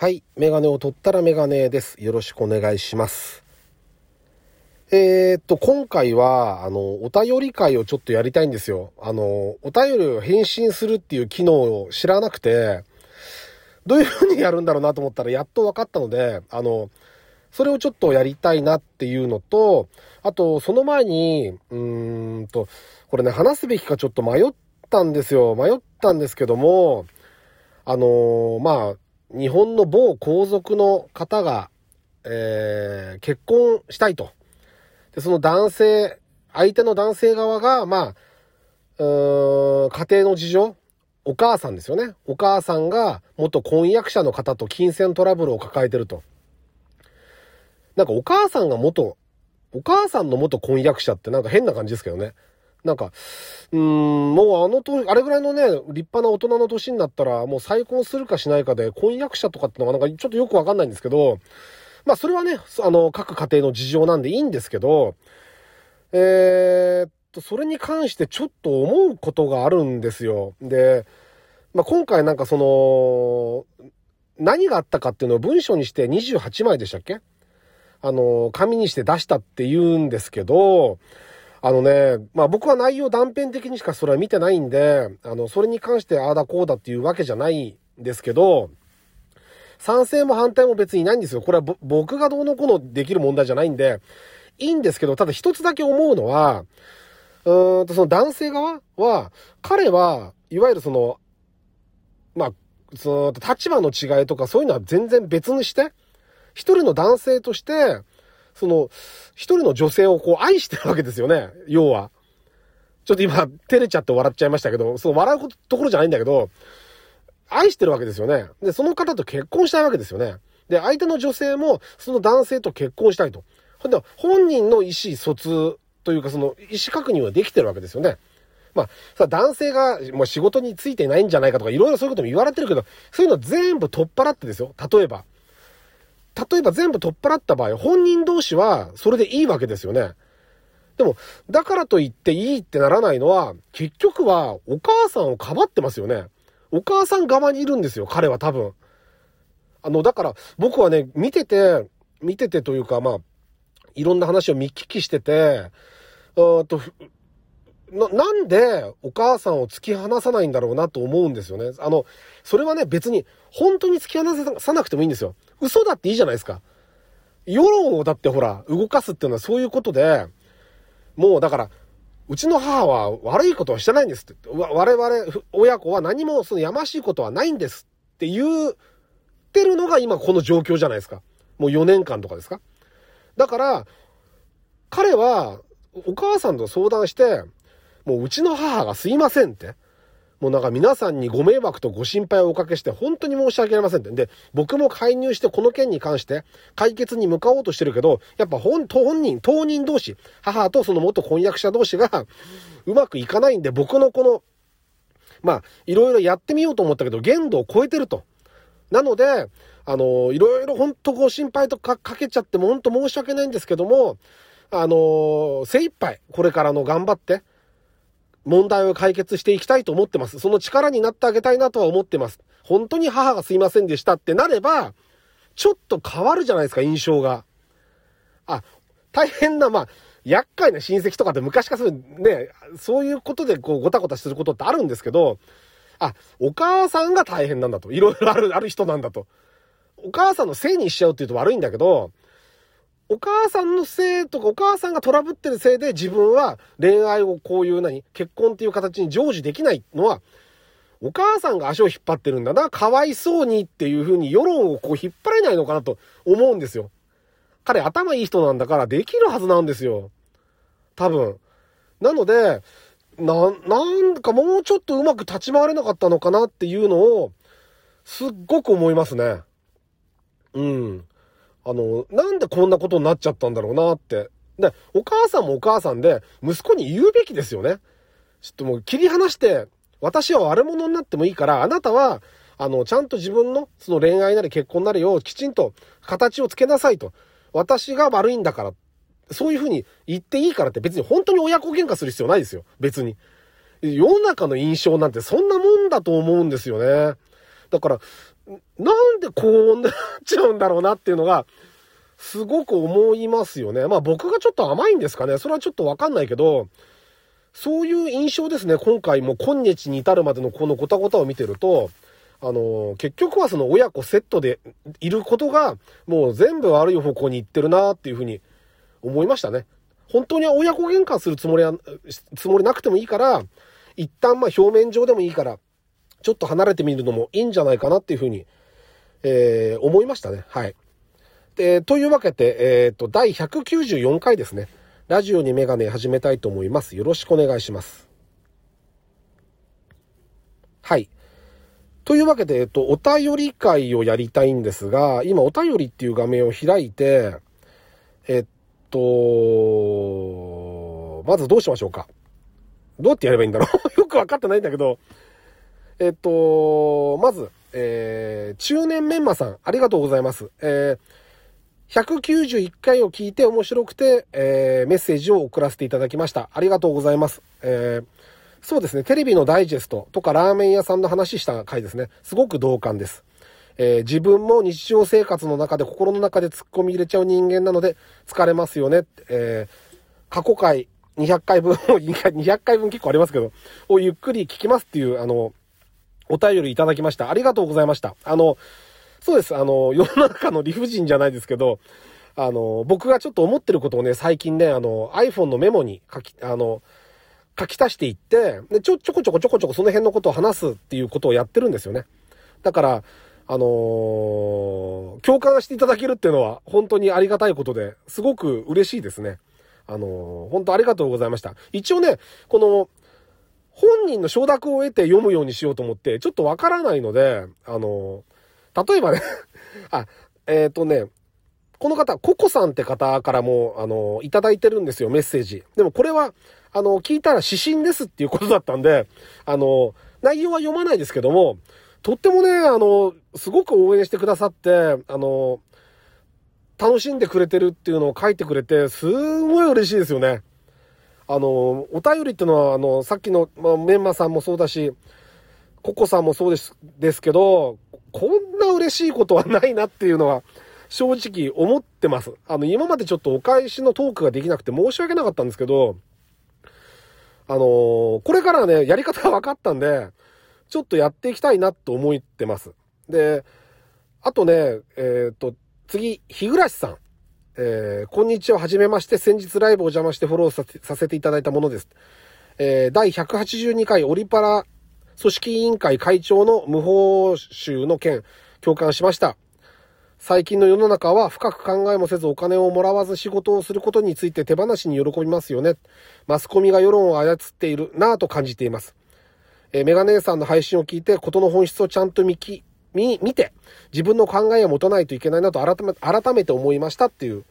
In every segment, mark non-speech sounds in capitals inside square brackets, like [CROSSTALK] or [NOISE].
はい。メガネを取ったらメガネです。よろしくお願いします。えー、っと、今回は、あの、お便り会をちょっとやりたいんですよ。あの、お便りを返信するっていう機能を知らなくて、どういう風にやるんだろうなと思ったらやっと分かったので、あの、それをちょっとやりたいなっていうのと、あと、その前に、うーんと、これね、話すべきかちょっと迷ったんですよ。迷ったんですけども、あのまあ、日本の某皇族の方が、えー結婚したいと。で、その男性、相手の男性側が、まあ、うーん、家庭の事情、お母さんですよね。お母さんが元婚約者の方と金銭トラブルを抱えてると。なんかお母さんが元、お母さんの元婚約者ってなんか変な感じですけどね。なんか、うん、もうあのと、あれぐらいのね、立派な大人の年になったら、もう再婚するかしないかで、婚約者とかってのがなんかちょっとよくわかんないんですけど、まあそれはね、あの、各家庭の事情なんでいいんですけど、えー、っと、それに関してちょっと思うことがあるんですよ。で、まあ今回なんかその、何があったかっていうのを文章にして28枚でしたっけ？あの、紙にして出したって言うんですけど、あのね、まあ僕は内容断片的にしかそれは見てないんで、あの、それに関してああだこうだっていうわけじゃないんですけど、賛成も反対も別にないんですよ。これは僕がどうのこうのできる問題じゃないんで、いいんですけど、ただ一つだけ思うのは、うーんとその男性側は、彼は、いわゆるその、まあ、その立場の違いとかそういうのは全然別にして、一人の男性として、その、一人の女性をこう愛してるわけですよね、要は。ちょっと今、照れちゃって笑っちゃいましたけど、その笑うところじゃないんだけど、愛してるわけですよね。で、その方と結婚したいわけですよね。で、相手の女性も、その男性と結婚したいと。ほんで、本人の意思疎通というか、その、意思確認はできてるわけですよね。まあ、さ、男性が、もう仕事についてないんじゃないかとか、いろいろそういうことも言われてるけど、そういうの全部取っ払ってですよ。例えば。例えば全部取っ払った場合、本人同士はそれでいいわけですよね。でも、だからといっていいってならないのは、結局はお母さんをかばってますよね。お母さん側にいるんですよ、彼は多分。あの、だから僕はね、見てて、見ててというか、まあ、いろんな話を見聞きしてて、うーんと、な、なんでお母さんを突き放さないんだろうなと思うんですよね。あの、それはね、別に本当に突き放さなくてもいいんですよ。嘘だっていいじゃないですか。世論をだってほら、動かすっていうのはそういうことで、もうだから、うちの母は悪いことはしてないんですって。我々、親子は何もそのやましいことはないんですって言ってるのが今この状況じゃないですか。もう4年間とかですか。だから、彼はお母さんと相談して、もううちの母がすいませんって。もうなんか皆さんにご迷惑とご心配をおかけして本当に申し訳ありませんって。で、僕も介入してこの件に関して解決に向かおうとしてるけど、やっぱ本、本人、当人同士、母とその元婚約者同士がうまくいかないんで、僕のこの、まあ、いろいろやってみようと思ったけど、限度を超えてると。なので、あの、いろいろ本当ご心配とかかけちゃっても本当申し訳ないんですけども、あの、精一杯、これからの頑張って、問題を解決していきたいと思ってます。その力になってあげたいなとは思ってます。本当に母がすいませんでしたってなれば、ちょっと変わるじゃないですか、印象が。あ、大変な、まあ、厄介な親戚とかって昔からそういうね、そういうことでこうごたごたすることってあるんですけど、あ、お母さんが大変なんだと。いろいろある、ある人なんだと。お母さんのせいにしちゃうって言うと悪いんだけど、お母さんのせいとか、お母さんがトラブってるせいで自分は恋愛をこういう何結婚っていう形に成就できないのは、お母さんが足を引っ張ってるんだな、かわいそうにっていう風に世論をこう引っ張れないのかなと思うんですよ。彼頭いい人なんだからできるはずなんですよ。多分。なので、な、なんかもうちょっとうまく立ち回れなかったのかなっていうのを、すっごく思いますね。うん。あの、なんでこんなことになっちゃったんだろうなって。で、お母さんもお母さんで、息子に言うべきですよね。ちょっともう切り離して、私は悪者になってもいいから、あなたは、あの、ちゃんと自分の、その恋愛なり結婚なりをきちんと形をつけなさいと。私が悪いんだから。そういうふうに言っていいからって別に本当に親子喧嘩する必要ないですよ。別に。世の中の印象なんてそんなもんだと思うんですよね。だから、なんでこうなっちゃうんだろうなっていうのが、すごく思いますよね。まあ僕がちょっと甘いんですかね。それはちょっとわかんないけど、そういう印象ですね。今回も今日に至るまでのこのごたごたを見てると、あの、結局はその親子セットでいることが、もう全部悪い方向に行ってるなっていうふうに思いましたね。本当に親子喧嘩するつもりは、つもりなくてもいいから、一旦まあ表面上でもいいから、ちょっと離れてみるのもいいんじゃないかなっていうふうに、えー、思いましたね。はい。で、というわけで、えっ、ー、と、第194回ですね。ラジオにメガネ始めたいと思います。よろしくお願いします。はい。というわけで、えっと、お便り会をやりたいんですが、今、お便りっていう画面を開いて、えっと、まずどうしましょうか。どうやってやればいいんだろう [LAUGHS] よくわかってないんだけど、えっと、まず、えー、中年メンマさん、ありがとうございます。えー、191回を聞いて面白くて、えー、メッセージを送らせていただきました。ありがとうございます。えー、そうですね、テレビのダイジェストとかラーメン屋さんの話した回ですね。すごく同感です。えー、自分も日常生活の中で心の中で突っ込み入れちゃう人間なので疲れますよね。えー、過去回200回分、[LAUGHS] 200回分結構ありますけど、をゆっくり聞きますっていう、あの、お便りいただきました。ありがとうございました。あの、そうです。あの、世の中の理不尽じゃないですけど、あの、僕がちょっと思ってることをね、最近ね、あの、iPhone のメモに書き、あの、書き足していって、で、ちょ、ちょこちょこちょこちょこその辺のことを話すっていうことをやってるんですよね。だから、あのー、共感していただけるっていうのは本当にありがたいことで、すごく嬉しいですね。あのー、本当ありがとうございました。一応ね、この、本人の承諾を得て読むようにしようと思って、ちょっとわからないので、あの、例えばね [LAUGHS] あ、えっ、ー、とね、この方、ココさんって方からも、あの、いただいてるんですよ、メッセージ。でもこれは、あの、聞いたら指針ですっていうことだったんで、あの、内容は読まないですけども、とってもね、あの、すごく応援してくださって、あの、楽しんでくれてるっていうのを書いてくれて、すんごい嬉しいですよね。あの、お便りっていうのは、あの、さっきの、まあ、メンマさんもそうだし、ココさんもそうです、ですけど、こんな嬉しいことはないなっていうのは、正直思ってます。あの、今までちょっとお返しのトークができなくて申し訳なかったんですけど、あのー、これからね、やり方が分かったんで、ちょっとやっていきたいなと思ってます。で、あとね、えっ、と、次、日暮さん。えー、こんにちは、はじめまして、先日ライブを邪魔してフォローさせていただいたものです。えー、第182回オリパラ組織委員会会長の無報酬の件、共感しました。最近の世の中は深く考えもせずお金をもらわず仕事をすることについて手放しに喜びますよね。マスコミが世論を操っているなぁと感じています。えー、メガネさんの配信を聞いて、ことの本質をちゃんと見き、見、見て、自分の考えを持たないといけないなと改め、改めて思いましたっていう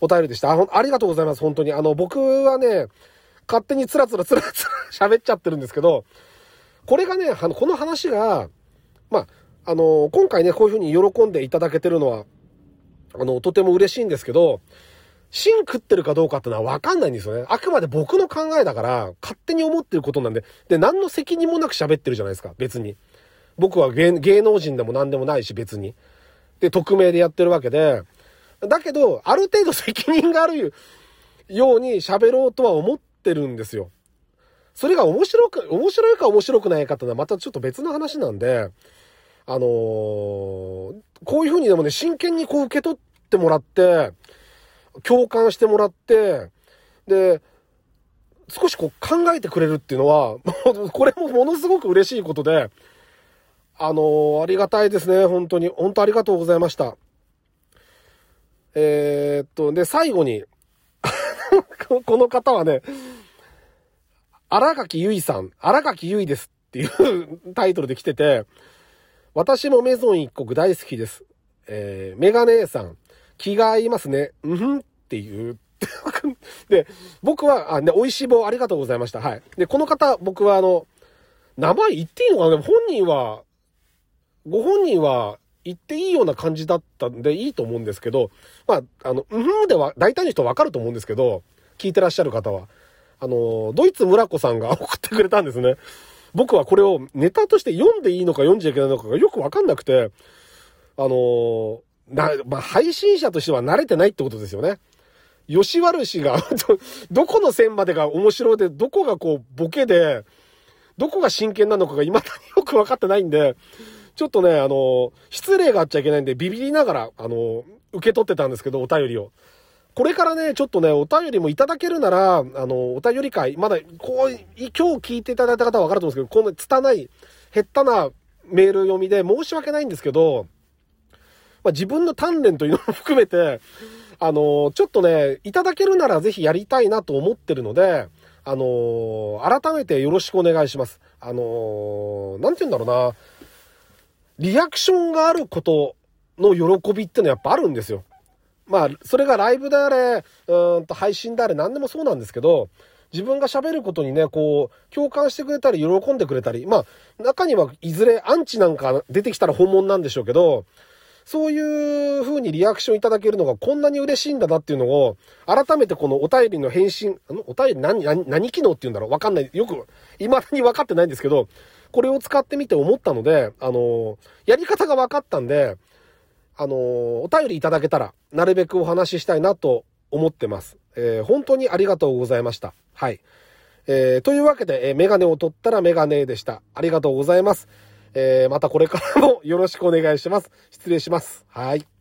お便りでした。あ、ありがとうございます、本当に。あの、僕はね、勝手につらつらつらつら [LAUGHS] 喋っちゃってるんですけど、これがね、あの、この話が、まあ、あの、今回ね、こういうふうに喜んでいただけてるのは、あの、とても嬉しいんですけど、芯食ってるかどうかってのはわかんないんですよね。あくまで僕の考えだから、勝手に思ってることなんで、で、何の責任もなく喋ってるじゃないですか、別に。僕は芸能人でも何でもないし、別に。で、匿名でやってるわけで、だけど、ある程度責任があるように喋ろうとは思ってるんですよ。それが面白く、面白いか面白くないかってのはまたちょっと別の話なんで、あのー、こういうふうにでもね、真剣にこう受け取ってもらって、共感してもらって、で、少しこう考えてくれるっていうのは、[LAUGHS] これもものすごく嬉しいことで、あのー、ありがたいですね、本当に。本当ありがとうございました。えー、っと、で、最後に [LAUGHS] この方はね、荒垣結衣さん、荒垣結衣ですっていうタイトルで来てて、私もメゾン一国大好きです。えー、メガネさん、気が合いますね。うんふんっていう。[LAUGHS] で、僕は、あ、ね、美味しい棒ありがとうございました。はい。で、この方、僕はあの、名前言っていいのかな？本人は、ご本人は言っていいような感じだったんでいいと思うんですけど、まあ、あの、うんでは大体の人わかると思うんですけど、聞いてらっしゃる方は。あの、ドイツ村子さんが送ってくれたんですね。僕はこれをネタとして読んでいいのか読んじゃいけないのかがよくわかんなくて、あの、な、まあ、配信者としては慣れてないってことですよね。吉悪氏が [LAUGHS] どこの線までが面白いで、どこがこう、ボケで、どこが真剣なのかが未だによくわかってないんで、ちょっとね、あの、失礼があっちゃいけないんで、ビビりながら、あの、受け取ってたんですけど、お便りを。これからね、ちょっとね、お便りもいただけるなら、あの、お便り会、まだ、こう、今日聞いていただいた方はわかると思うんですけど、この拙い、減ったなメール読みで申し訳ないんですけど、まあ、自分の鍛錬というのも含めて、あの、ちょっとね、いただけるならぜひやりたいなと思ってるので、あの、改めてよろしくお願いします。あの、なんて言うんだろうな、リアクションがあることの喜びってのはやっぱあるんですよ。まあ、それがライブであれ、うんと配信であれ何でもそうなんですけど、自分が喋ることにね、こう、共感してくれたり、喜んでくれたり、まあ、中にはいずれアンチなんか出てきたら本物なんでしょうけど、そういう風にリアクションいただけるのがこんなに嬉しいんだなっていうのを、改めてこのお便りの返信、あの、お便り何、何、何機能って言うんだろうわかんない。よく、未だに分かってないんですけど、これを使ってみて思ったので、あの、やり方が分かったんで、あの、お便りいただけたら、なるべくお話ししたいなと思ってます。えー、本当にありがとうございました。はい。えー、というわけで、えー、メガネを取ったらメガネでした。ありがとうございます。えー、またこれからもよろしくお願いします。失礼します。はい。